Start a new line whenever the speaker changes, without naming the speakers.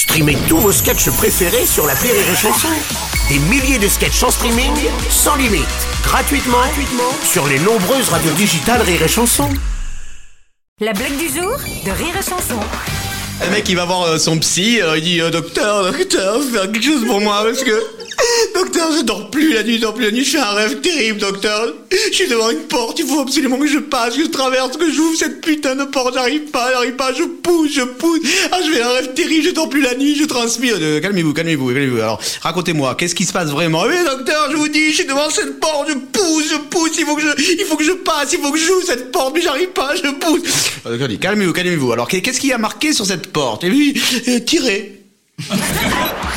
Streamez tous vos sketchs préférés sur la Rire et Chanson. Des milliers de sketchs en streaming, sans limite, gratuitement, gratuitement sur les nombreuses radios digitales Rire et Chanson.
La blague du jour de Rire et Chanson.
Le mec il va voir euh, son psy, euh, il dit euh, docteur, docteur, faire quelque chose pour moi parce que docteur je dors plus la nuit, je dors plus la nuit, je fais un rêve terrible docteur. Je suis devant une porte, il faut absolument que je passe, que je traverse, que j'ouvre cette putain de porte, j'arrive pas, j'arrive pas, je pousse, je pousse. Ah je fais un rêve terrible, je dors plus la nuit, je transpire. Euh, calmez-vous, calmez-vous, calmez-vous. Alors racontez-moi, qu'est-ce qui se passe vraiment? Oui docteur, je vous dis, je suis devant cette porte, je pousse, je pousse, il faut que je, il faut que je passe, il faut que j'ouvre cette porte, mais j'arrive pas, je pousse. Euh, docteur dit, calmez-vous, calmez-vous. Alors qu'est-ce qu'il y a marqué sur cette porte? Et puis, euh, tirez.